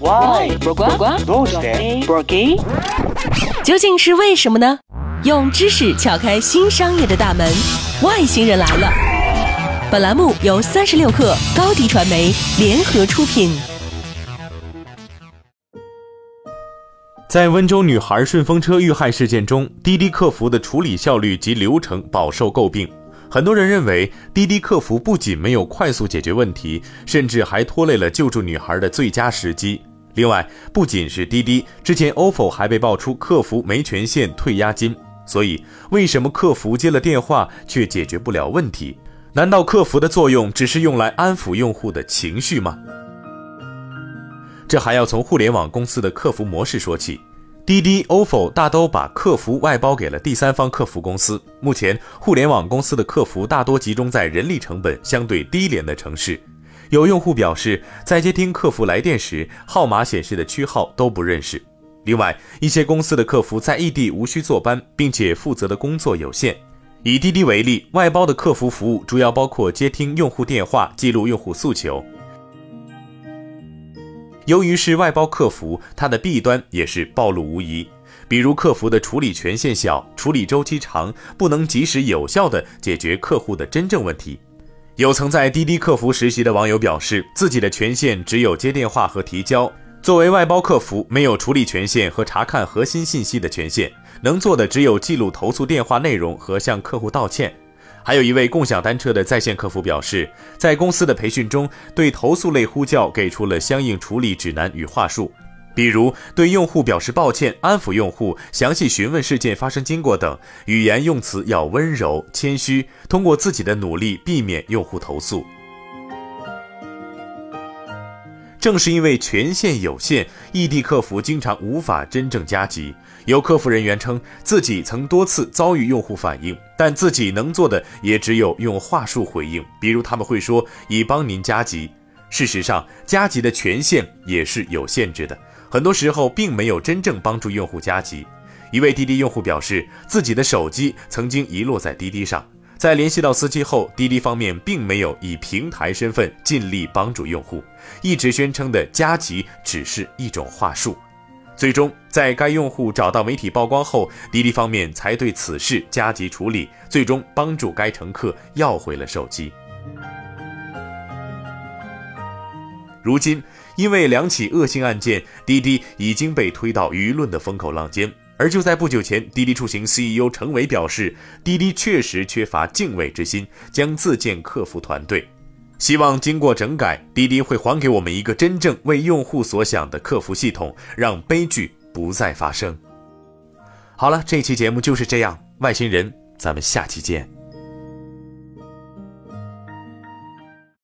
Why？不管どうして不给，究竟是为什么呢？用知识撬开新商业的大门，外星人来了。本栏目由三十六克高低传媒联合出品。在温州女孩顺风车遇害事件中，滴滴客服的处理效率及流程饱受诟病。很多人认为，滴滴客服不仅没有快速解决问题，甚至还拖累了救助女孩的最佳时机。 另外，不仅是滴滴，之前 ofo 还被爆出客服没权限退押金。所以，为什么客服接了电话却解决不了问题？难道客服的作用只是用来安抚用户的情绪吗？这还要从互联网公司的客服模式说起。滴滴、ofo 大都把客服外包给了第三方客服公司。目前，互联网公司的客服大多集中在人力成本相对低廉的城市。有用户表示，在接听客服来电时，号码显示的区号都不认识。另外，一些公司的客服在异地无需坐班，并且负责的工作有限。以滴滴为例，外包的客服服务主要包括接听用户电话、记录用户诉求。由于是外包客服，它的弊端也是暴露无遗，比如客服的处理权限小、处理周期长，不能及时有效地解决客户的真正问题。有曾在滴滴客服实习的网友表示，自己的权限只有接电话和提交，作为外包客服，没有处理权限和查看核心信息的权限，能做的只有记录投诉电话内容和向客户道歉。还有一位共享单车的在线客服表示，在公司的培训中，对投诉类呼叫给出了相应处理指南与话术，比如对用户表示抱歉、安抚用户、详细询问事件发生经过等，语言用词要温柔谦虚，通过自己的努力避免用户投诉。正是因为权限有限，异地客服经常无法真正加急。有客服人员称，自己曾多次遭遇用户反映，但自己能做的也只有用话术回应，比如他们会说“已帮您加急”。事实上，加急的权限也是有限制的，很多时候并没有真正帮助用户加急。一位滴滴用户表示，自己的手机曾经遗落在滴滴上。在联系到司机后，滴滴方面并没有以平台身份尽力帮助用户，一直宣称的加急只是一种话术。最终，在该用户找到媒体曝光后，滴滴方面才对此事加急处理，最终帮助该乘客要回了手机。如今，因为两起恶性案件，滴滴已经被推到舆论的风口浪尖。而就在不久前，滴滴出行 CEO 程伟表示，滴滴确实缺乏敬畏之心，将自建客服团队，希望经过整改，滴滴会还给我们一个真正为用户所想的客服系统，让悲剧不再发生。好了，这期节目就是这样，外星人，咱们下期见。